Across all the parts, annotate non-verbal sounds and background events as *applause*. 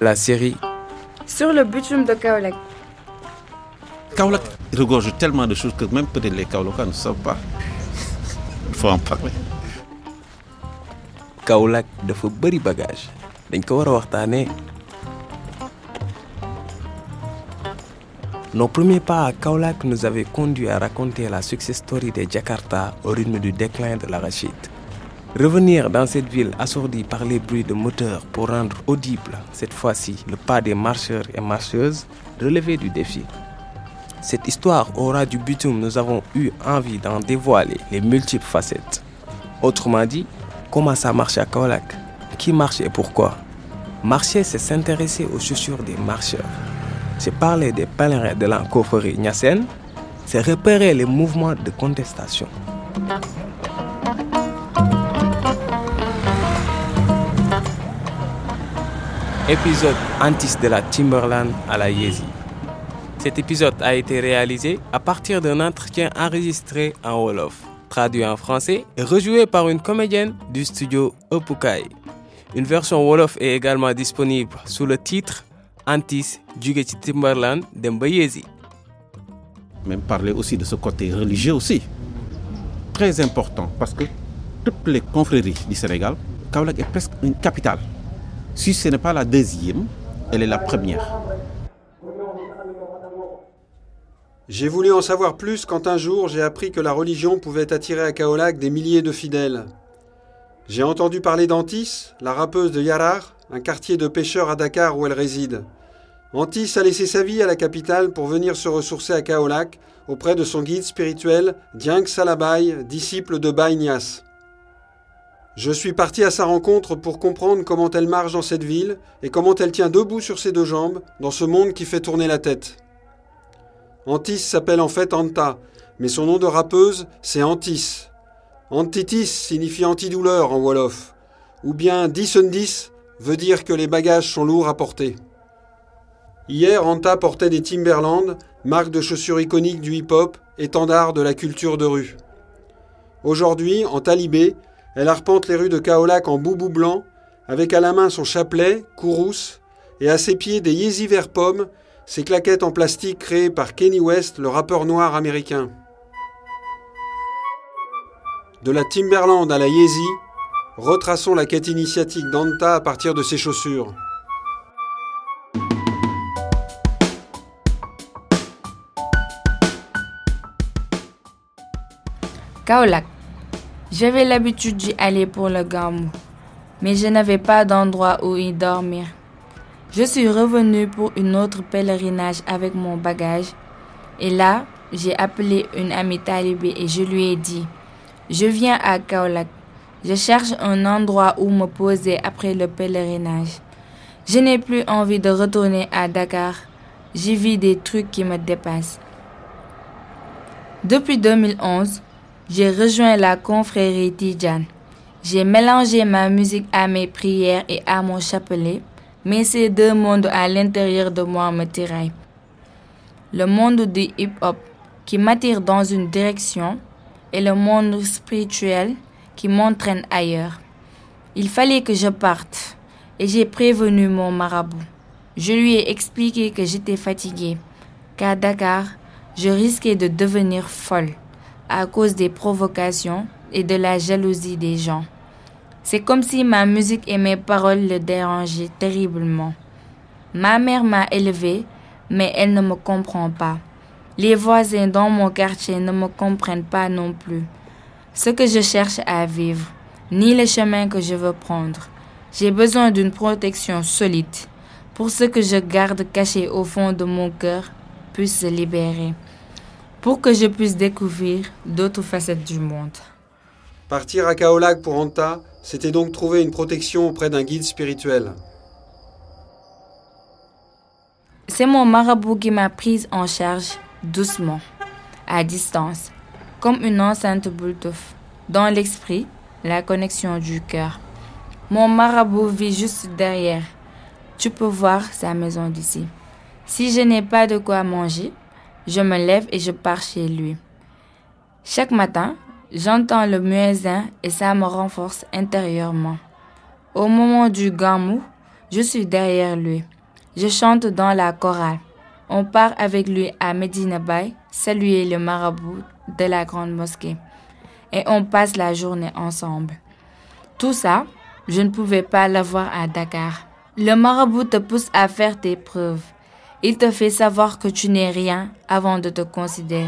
la série Sur le bitume de Kaolak. Kaolak regorge tellement de choses que même peut-être les Kaolakans ne savent pas. Il faut en parler. Kaolack dafa bëri bagage dañ ko. Nos premiers pas à Kaolack nous avaient conduit à raconter la success story de Jakarta au rythme du déclin de l'arachide. Revenir dans cette ville assourdie par les bruits de moteurs pour rendre audible, cette fois-ci, le pas des marcheurs et marcheuses, relever du défi. Cette histoire aura du bitume, nous avons eu envie d'en dévoiler les multiples facettes. Autrement dit, comment ça marche à Kaolack? Qui marche et pourquoi? Marcher, c'est s'intéresser aux chaussures des marcheurs. C'est parler des pèlerins de la coffrerie Nyassen. C'est repérer les mouvements de contestation. Épisode Antis de la Timberland à la Yezi. Cet épisode a été réalisé à partir d'un entretien enregistré en Wolof, traduit en français et rejoué par une comédienne du studio Opukai. Une version Wolof est également disponible sous le titre Antis jóge ci Timberland dem ba Yezi. Même parler aussi de ce côté religieux aussi. Très important parce que toutes les confréries du Sénégal, Kaolack est presque une capitale. Si ce n'est pas la deuxième, elle est la première. J'ai voulu en savoir plus quand un jour j'ai appris que la religion pouvait attirer à Kaolack des milliers de fidèles. J'ai entendu parler d'Antis, la rappeuse de Yarar, un quartier de pêcheurs à Dakar où elle réside. Antis a laissé sa vie à la capitale pour venir se ressourcer à Kaolack auprès de son guide spirituel, Dieng Salabay, disciple de Baye Niasse. Je suis parti à sa rencontre pour comprendre comment elle marche dans cette ville et comment elle tient debout sur ses deux jambes dans ce monde qui fait tourner la tête. Antis s'appelle en fait Anta, mais son nom de rappeuse, c'est Antis. Antitis signifie antidouleur en Wolof, ou bien Dissundis veut dire que les bagages sont lourds à porter. Hier, Anta portait des Timberland, marque de chaussures iconique du hip-hop, étendard de la culture de rue. Aujourd'hui, en talibé, elle arpente les rues de Kaolack en boubou blanc, avec à la main son chapelet, courrouce, et à ses pieds des Yeezy vert pomme, ces claquettes en plastique créées par Kenny West, le rappeur noir américain. De la Timberland à la Yeezy, retraçons la quête initiatique d'Anta à partir de ses chaussures. Kaolack. J'avais l'habitude d'y aller pour le gamou, mais je n'avais pas d'endroit où y dormir. Je suis revenu pour une autre pèlerinage avec mon bagage et là, j'ai appelé une amie talibé et je lui ai dit Je viens à Kaolack. Je cherche un endroit où me poser après le pèlerinage. Je n'ai plus envie de retourner à Dakar. J'y vis des trucs qui me dépassent. Depuis 2011, j'ai rejoint la confrérie Tijan. J'ai mélangé ma musique à mes prières et à mon chapelet, mais ces deux mondes à l'intérieur de moi me tiraillent. Le monde du hip-hop qui m'attire dans une direction et le monde spirituel qui m'entraîne ailleurs. Il fallait que je parte et j'ai prévenu mon marabout. Je lui ai expliqué que j'étais fatiguée, qu'à Dakar, je risquais de devenir folle à cause des provocations et de la jalousie des gens. C'est comme si ma musique et mes paroles le dérangeaient terriblement. Ma mère m'a élevée, mais elle ne me comprend pas. Les voisins dans mon quartier ne me comprennent pas non plus. Ce que je cherche à vivre, ni le chemin que je veux prendre. J'ai besoin d'une protection solide pour ce que je garde caché au fond de mon cœur puisse se libérer, pour que je puisse découvrir d'autres facettes du monde. Partir à Kaolack pour Anta, c'était donc trouver une protection auprès d'un guide spirituel. C'est mon marabout qui m'a prise en charge doucement, à distance, comme une enceinte Bluetooth. Dans l'esprit, la connexion du cœur. Mon marabout vit juste derrière. Tu peux voir sa maison d'ici. Si je n'ai pas de quoi manger, je me lève et je pars chez lui. Chaque matin, j'entends le muezzin et ça me renforce intérieurement. Au moment du gamou, Je suis derrière lui. Je chante dans la chorale. On part avec lui à Medina Bay, saluer le marabout de la grande mosquée. Et on passe la journée ensemble. Tout ça, je ne pouvais pas l'avoir à Dakar. Le marabout te pousse à faire tes preuves. Il te fait savoir que tu n'es rien avant de te considérer.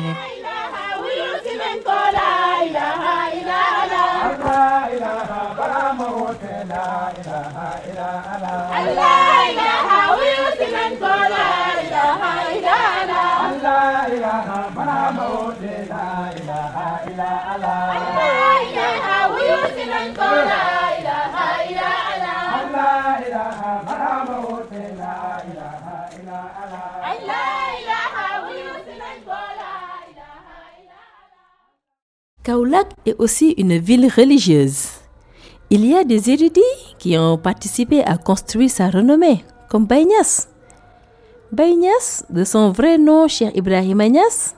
Kaulak est aussi une ville religieuse. Il y a des érudits qui ont participé à construire sa renommée, comme Baïnias. Baïnias, de son vrai nom Cheikh Ibrahim Agnès,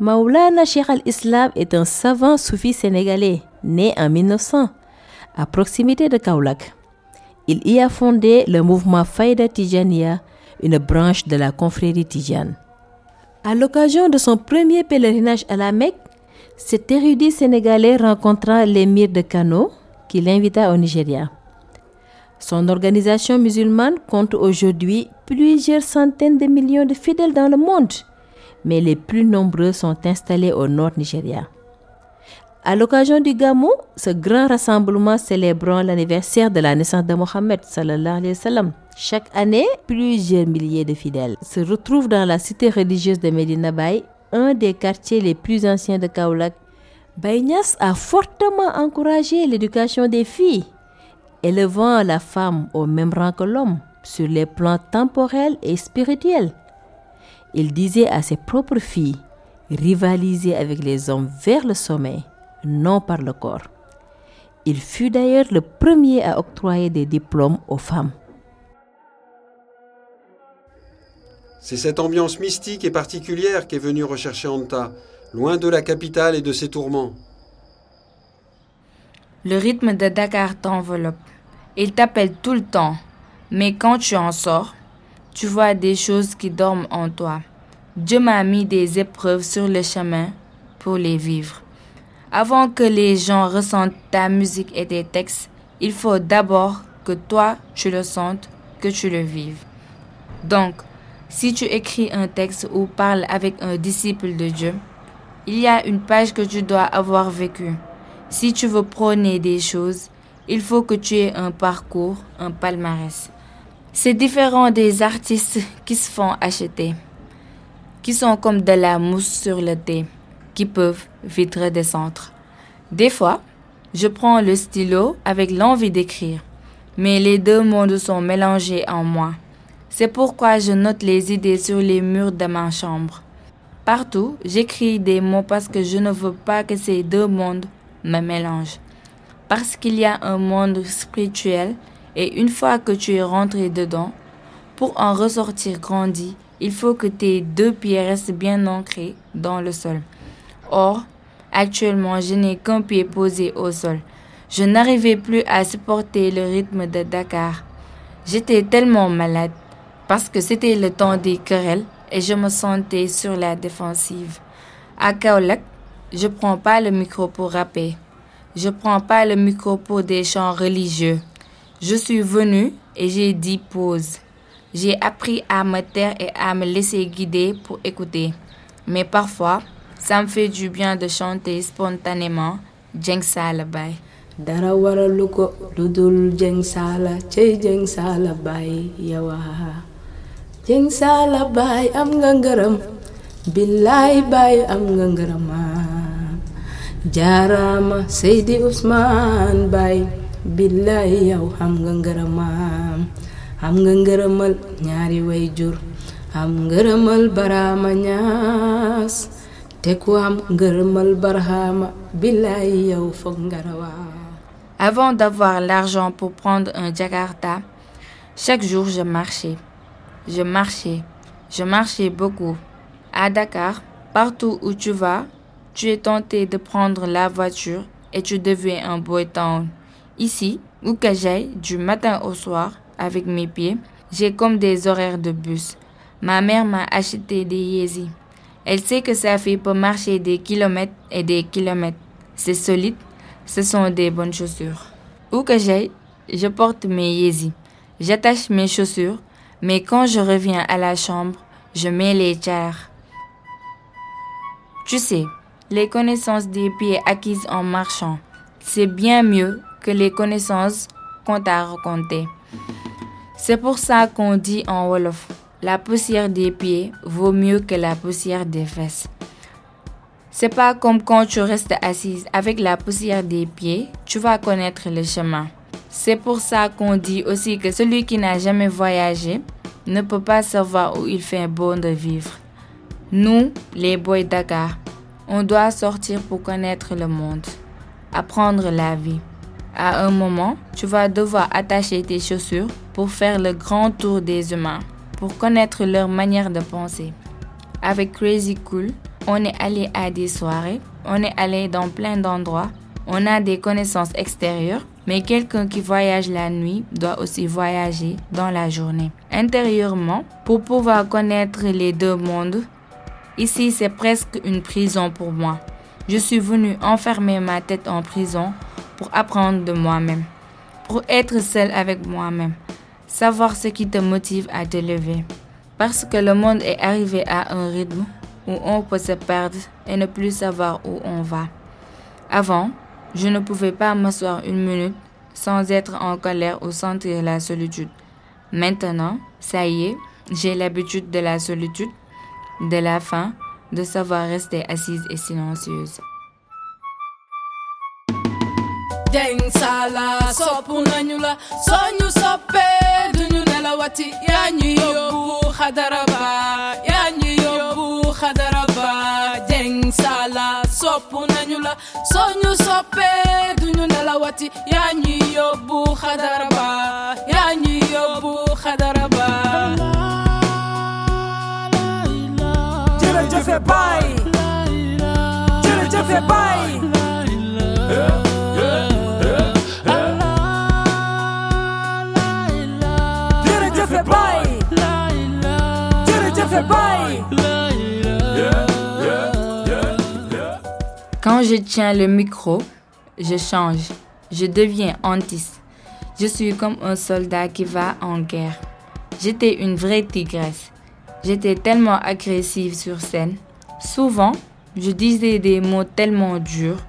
Maulana Cheikh al-Islam est un savant soufi sénégalais, né en 1900, à proximité de Kaulak. Il y a fondé le mouvement Faïda Tijania, une branche de la confrérie Tijan. À l'occasion de son premier pèlerinage à la Mecque, cet érudit sénégalais rencontra l'émir de Kano qui l'invita au Nigeria. Son organisation musulmane compte aujourd'hui plusieurs centaines de millions de fidèles dans le monde, mais les plus nombreux sont installés au nord Nigeria. À l'occasion du Gamou, ce grand rassemblement célébrant l'anniversaire de la naissance de Mohammed chaque année, plusieurs milliers de fidèles se retrouvent dans la cité religieuse de Medina Bay un des quartiers les plus anciens de Kaulak, Baïnias a fortement encouragé l'éducation des filles, élevant la femme au même rang que l'homme sur les plans temporels et spirituels. Il disait à ses propres filles, rivaliser avec les hommes vers le sommet, non par le corps. Il fut d'ailleurs le premier à octroyer des diplômes aux femmes. C'est cette ambiance mystique et particulière qu'est venue rechercher Anta, loin de la capitale et de ses tourments. Le rythme de Dakar t'enveloppe. Il t'appelle tout le temps. Mais quand tu en sors, tu vois des choses qui dorment en toi. Dieu m'a mis des épreuves sur le chemin pour les vivre. Avant que les gens ressentent ta musique et tes textes, il faut d'abord que toi tu le sentes, que tu le vives. Donc, si tu écris un texte ou parles avec un disciple de Dieu, il y a une page que tu dois avoir vécue. Si tu veux prôner des choses, il faut que tu aies un parcours, un palmarès. C'est différent des artistes qui se font acheter, qui sont comme de la mousse sur le thé, qui peuvent vite redescendre. Des fois, je prends le stylo avec l'envie d'écrire, mais les deux mondes sont mélangés en moi. C'est pourquoi je note les idées sur les murs de ma chambre. Partout, j'écris des mots parce que je ne veux pas que ces deux mondes me mélangent. Parce qu'il y a un monde spirituel et une fois que tu es rentré dedans, pour en ressortir grandi, il faut que tes deux pieds restent bien ancrés dans le sol. Or, actuellement, je n'ai qu'un pied posé au sol. Je n'arrivais plus à supporter le rythme de Dakar. J'étais tellement malade parce que c'était le temps des querelles et je me sentais sur la défensive. À Kaolak, je prends pas le micro pour rapper. Je prends pas le micro pour des chants religieux. Je suis venu et j'ai dit pause. J'ai appris à me taire et à me laisser guider pour écouter. Mais parfois, ça me fait du bien de chanter spontanément Jeng Salabay. dara waralu ko Jeng Sala Jeng Sala yawa jeng sala baay am nga ngërëm. Billaay baay am nga ngërëma jaaraama seydi usmaan baay. Billaay yow xam nga ngërëmaam xam nga ñaari way jur am am Avant d'avoir l'argent pour prendre un Jakarta, chaque jour je marchais. Je marchais, je marchais beaucoup. À Dakar, partout où tu vas, tu es tenté de prendre la voiture et tu deviens un boy town. Ici, où que j'aille, du matin au soir, avec mes pieds, j'ai comme des horaires de bus. Ma mère m'a acheté des Yeezy. Elle sait que ça fait pour marcher des kilomètres et des kilomètres. C'est solide, ce sont des bonnes chaussures. Où que j'aille, je porte mes Yeezy. J'attache mes chaussures, mais quand je reviens à la chambre, je mets les chars. Tu sais, les connaissances des pieds acquises en marchant, c'est bien mieux que les connaissances qu'on t'a racontées. C'est pour ça qu'on dit en Wolof, la poussière des pieds vaut mieux que la poussière des fesses. C'est pas comme quand tu restes assise avec la poussière des pieds, tu vas connaître le chemin. C'est pour ça qu'on dit aussi que celui qui n'a jamais voyagé ne peut pas savoir où il fait bon de vivre. Nous, les boys Dakar, on doit sortir pour connaître le monde, apprendre la vie. À un moment, tu vas devoir attacher tes chaussures pour faire le grand tour des humains, pour connaître leur manière de penser. Avec Crazy Cool, on est allé à des soirées, on est allé dans plein d'endroits, on a des connaissances extérieures, mais quelqu'un qui voyage la nuit doit aussi voyager dans la journée. Intérieurement, pour pouvoir connaître les deux mondes, ici c'est presque une prison pour moi. Je suis venu enfermer ma tête en prison pour apprendre de moi-même, pour être seul avec moi-même, savoir ce qui te motive à te lever. Parce que le monde est arrivé à un rythme où on peut se perdre et ne plus savoir où on va. Avant, je ne pouvais pas m'asseoir une minute sans être en colère ou sentir la solitude. Maintenant, ça y est, j'ai l'habitude de la solitude, de la faim, de savoir rester assise et silencieuse. Yóbbu xadaraba jeng sala soppu nañu la soñu soppee duñu nelawati yaa ñu yóbbu yaa ñu yóbbu Quand je tiens le micro, je change. Je deviens antis. Je suis comme un soldat qui va en guerre. J'étais une vraie tigresse. J'étais tellement agressive sur scène. Souvent, je disais des mots tellement durs.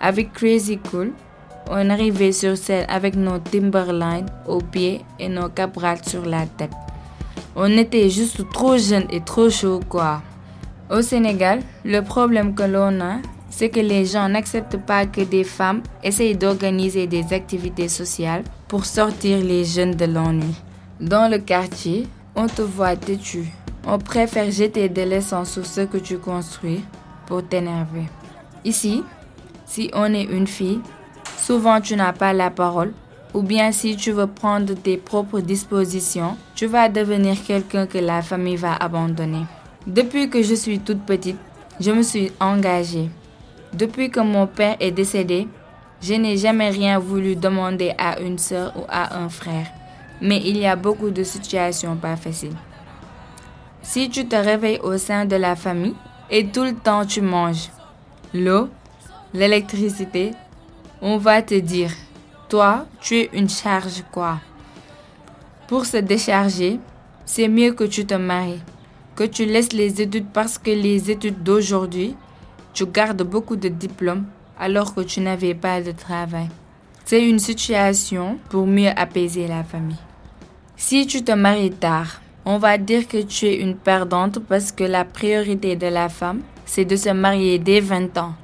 Avec Crazy Cool, on arrivait sur scène avec nos Timberline aux pieds et nos cabrales sur la tête. On était juste trop jeunes et trop chauds, quoi. Au Sénégal, le problème que l'on a, c'est que les gens n'acceptent pas que des femmes essayent d'organiser des activités sociales pour sortir les jeunes de l'ennui. Dans le quartier, on te voit têtu. On préfère jeter de l'essence sur ce que tu construis pour t'énerver. Ici, si on est une fille, souvent tu n'as pas la parole, ou bien si tu veux prendre tes propres dispositions, tu vas devenir quelqu'un que la famille va abandonner. Depuis que je suis toute petite, je me suis engagée. Depuis que mon père est décédé, je n'ai jamais rien voulu demander à une sœur ou à un frère. Mais il y a beaucoup de situations pas faciles. Si tu te réveilles au sein de la famille et tout le temps tu manges l'eau, l'électricité, on va te dire, toi, tu es une charge quoi. Pour se décharger, c'est mieux que tu te maries, que tu laisses les études parce que les études d'aujourd'hui, tu gardes beaucoup de diplômes alors que tu n'avais pas de travail. C'est une situation pour mieux apaiser la famille. Si tu te maries tard, on va dire que tu es une perdante parce que la priorité de la femme, c'est de se marier dès 20 ans.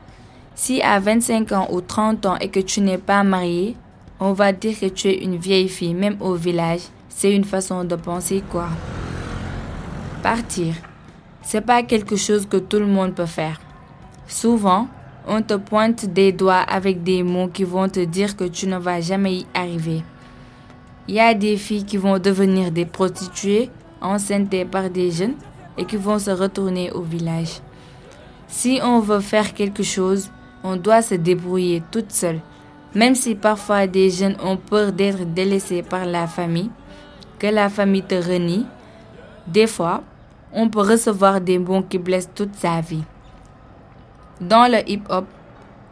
Si à 25 ans ou 30 ans et que tu n'es pas marié, on va dire que tu es une vieille fille, même au village. C'est une façon de penser quoi. Partir, c'est pas quelque chose que tout le monde peut faire. Souvent, on te pointe des doigts avec des mots qui vont te dire que tu ne vas jamais y arriver. Il y a des filles qui vont devenir des prostituées enceintes par des jeunes et qui vont se retourner au village. Si on veut faire quelque chose, on doit se débrouiller toute seule. Même si parfois des jeunes ont peur d'être délaissés par la famille, que la famille te renie, des fois, on peut recevoir des mots qui blessent toute sa vie. Dans le hip-hop,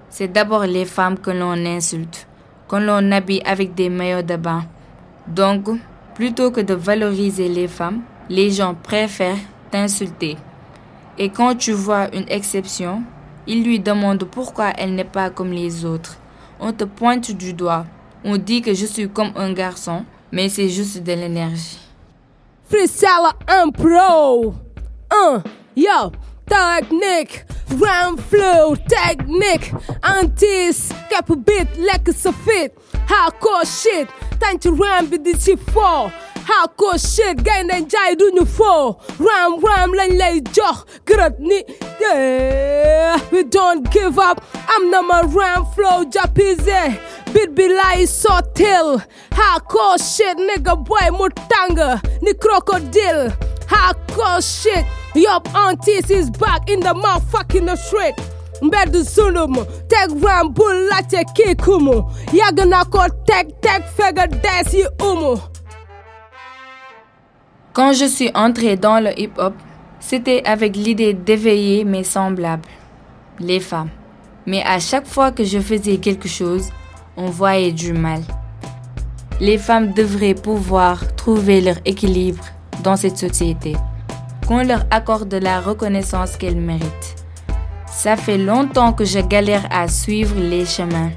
c'est d'abord les femmes que l'on insulte, que l'on habille avec des maillots de bain. Donc, plutôt que de valoriser les femmes, les gens préfèrent t'insulter. Et quand tu vois une exception, ils lui demandent pourquoi elle n'est pas comme les autres. On te pointe du doigt. On dit que je suis comme un garçon, mais c'est juste de l'énergie. Freestyle un pro. Un, yo, technique. Rhyme flow, technique. Antis, cap beat, like a fit. Hardcore shit. Time to rhyme with shit for. Hardcore shit, jai do you for. Rhyme, rhyme, lañ lay jox. Gërët ni, yeah. We don't give up. I'm my rhyme flow, japize. Beat be like so till. Hardcore shit, nigga boy, mutanga. Ni crocodile. Hardcore shit. Yup, aunties is back in the motherfucking street. mbedd sulum teg ram bu laajte kii kumu yàgg na ko teg teg fega umu Quand je suis entrée dans le hip-hop, c'était avec l'idée d'éveiller mes semblables, les femmes. Mais à chaque fois que je faisais quelque chose, on voyait du mal. Les femmes devraient pouvoir trouver leur équilibre dans cette société, qu'on leur accorde la reconnaissance qu'elles méritent. Ça fait longtemps que je galère à suivre les chemins,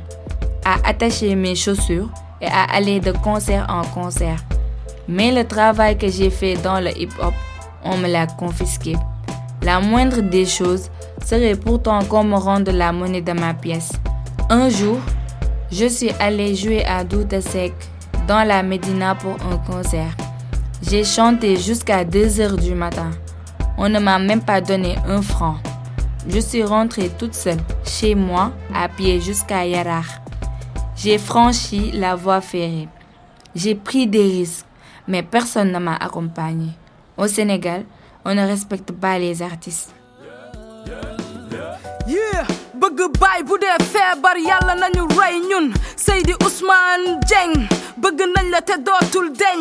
à attacher mes chaussures et à aller de concert en concert. Mais le travail que j'ai fait dans le hip-hop, on me l'a confisqué. La moindre des choses serait pourtant qu'on me rende la monnaie de ma pièce. Un jour, je suis allée jouer à Douta Sec dans la Médina pour un concert. J'ai chanté jusqu'à 2 heures du matin. On ne m'a même pas donné un franc. Je suis rentrée toute seule chez moi à pied jusqu'à Yarar. J'ai franchi la voie ferrée. J'ai pris des risques, mais personne ne m'a accompagné. Au Sénégal, on ne respecte pas les artistes. Bëgg nañ la te dootul deñ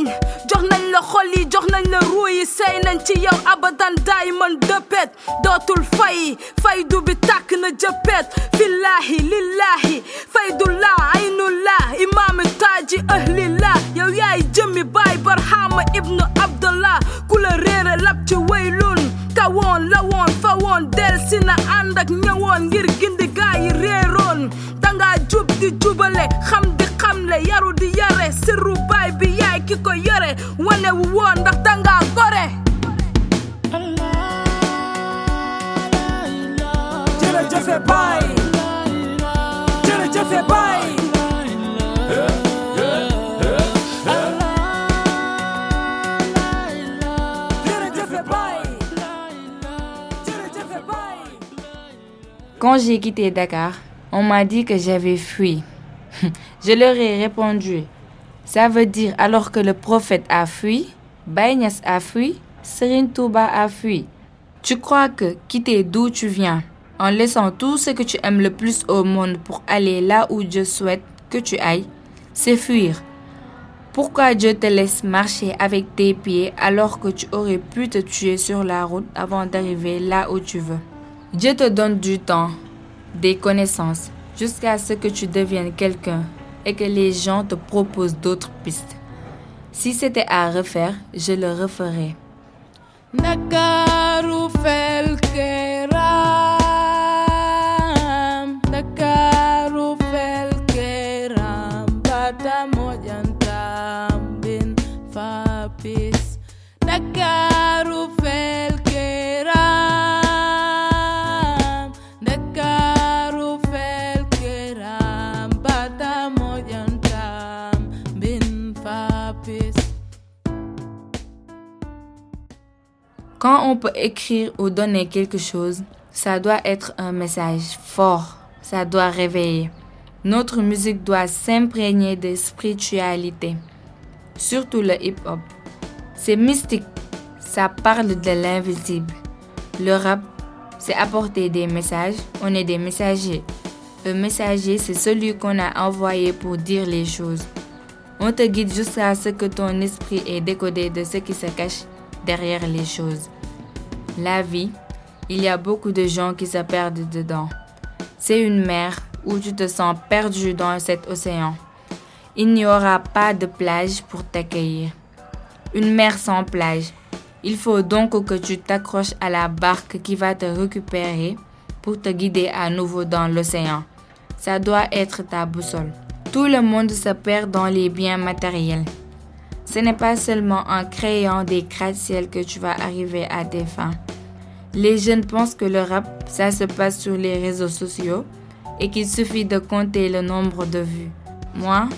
jox nañ la xol yi jox nañ la ruu yi sey nañ ci yow abadan daay man dëppet dootul fay faydu bi tàkk na jëppet fillahi lillahi faydullah aynullah imaami taaji ahlillah yow yaay jëmmi baay barhama ibnu abdallah ku la réere lab ci waylun kawoon lawoon fawoon del si na ànd ak ñëwoon ngir gindi gaa yi réeroon danga jub di jubale xam di xamle yaru di yare sirru baay bi yaay ki ko yore wane wu woon ndax danga gore. Jërëjëf baay. Jërëjëf baay Quand j'ai quitté Dakar, on m'a dit que j'avais fui. *laughs* Je leur ai répondu, ça veut dire alors que le prophète a fui, Baïnias a fui, Serine Touba a fui. Tu crois que quitter d'où tu viens, en laissant tout ce que tu aimes le plus au monde pour aller là où Dieu souhaite que tu ailles, c'est fuir? Pourquoi Dieu te laisse marcher avec tes pieds alors que tu aurais pu te tuer sur la route avant d'arriver là où tu veux? Dieu te donne du temps, des connaissances, jusqu'à ce que tu deviennes quelqu'un et que les gens te proposent d'autres pistes. Si c'était à refaire, je le referais. On peut écrire ou donner quelque chose, ça doit être un message fort, ça doit réveiller. Notre musique doit s'imprégner de spiritualité, surtout le hip-hop. C'est mystique, ça parle de l'invisible. Le rap, c'est apporter des messages, on est des messagers. Le messager, c'est celui qu'on a envoyé pour dire les choses. On te guide jusqu'à ce que ton esprit est décodé de ce qui se cache derrière les choses. La vie, il y a beaucoup de gens qui se perdent dedans. C'est une mer où tu te sens perdu dans cet océan. Il n'y aura pas de plage pour t'accueillir. Une mer sans plage. Il faut donc que tu t'accroches à la barque qui va te récupérer pour te guider à nouveau dans l'océan. Ça doit être ta boussole. Tout le monde se perd dans les biens matériels. Ce n'est pas seulement en créant des gratte-ciel que tu vas arriver à tes fins. Les jeunes pensent que le rap, ça se passe sur les réseaux sociaux et qu'il suffit de compter le nombre de vues. Moi,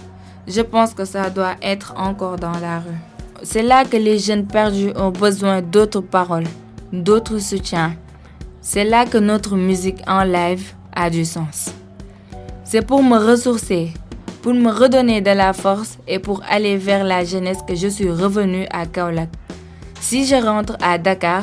je pense que ça doit être encore dans la rue. C'est là que les jeunes perdus ont besoin d'autres paroles, d'autres soutiens. C'est là que notre musique en live a du sens. C'est pour me ressourcer, pour me redonner de la force et pour aller vers la jeunesse que je suis revenue à Kaolack. Si je rentre à Dakar,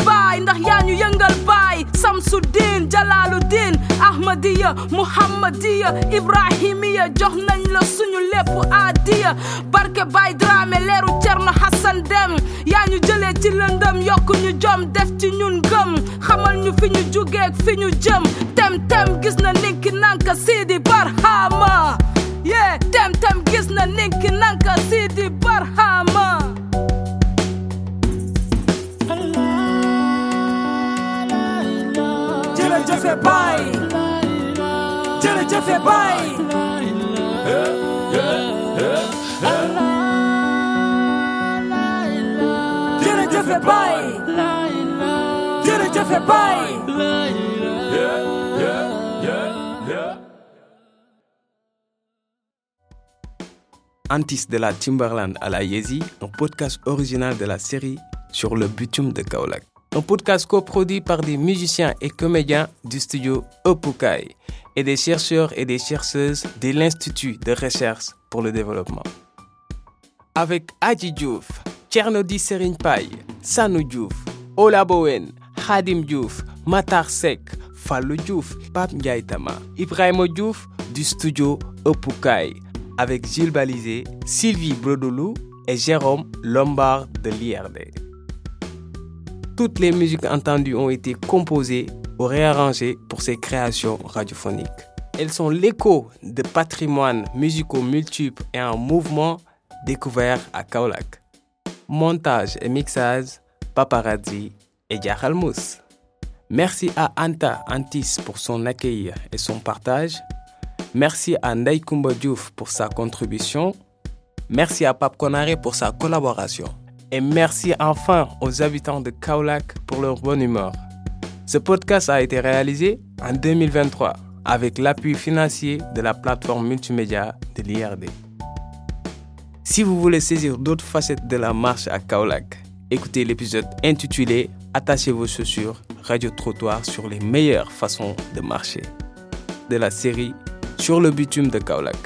baay Samsudin Jalaluddin Ahmadiya Muhammadiya Ibrahimiya jox nañ la suñu adiya barke Baay Dramé leeru Cerno Hassan Dem yaa ñu jëlee ci lëndëm yokk ñu jom def ci ñun gëm. Xamal ñu fi ñu tem tem gis na ninki Sidi Barhama. Yeah tem tem gis na ninki Sidi Barhama jërëjëf baay jërëjëf baay Antis de la Timberland à la Yezi, un podcast original de la série sur le bitume de Kaolack. Un podcast coproduit par des musiciens et comédiens du studio Opukai et des chercheurs et des chercheuses de l'Institut de recherche pour le développement. Avec Adji Diouf, Tchernodi Serigne Paye, Sanou Diouf, Ola Bowen, Khadim Diouf, Matar Sek, Fallou Diouf, Pape Ndiaye Tama, Ibrahima Diouf du studio Opukai avec Gilles Balizé, Sylvie Brodolou et Jérôme Lombard de l'IRD. Toutes les musiques entendues ont été composées ou réarrangées pour ces créations radiophoniques. Elles sont l'écho de patrimoines musicaux multiples et en mouvement découverts à Kaolack. Montage et mixage, paparazzi et Mousse. Merci à Anta Antis pour son accueil et son partage. Merci à Ndai Diouf pour sa contribution. Merci à Pape Konare pour sa collaboration. Et merci enfin aux habitants de Kaolack pour leur bonne humeur. Ce podcast a été réalisé en 2023 avec l'appui financier de la plateforme multimédia de l'IRD. Si vous voulez saisir d'autres facettes de la marche à Kaolack, écoutez l'épisode intitulé Attachez vos chaussures, Radio Trottoir sur les meilleures façons de marcher de la série Sur le bitume de Kaolack.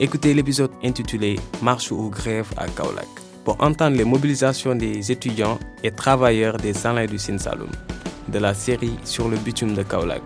Écoutez l'épisode intitulé Marche ou grève à Kaolack pour entendre les mobilisations des étudiants et travailleurs des Salins du Sin Saloum de la série Sur le bitume de Kaolack.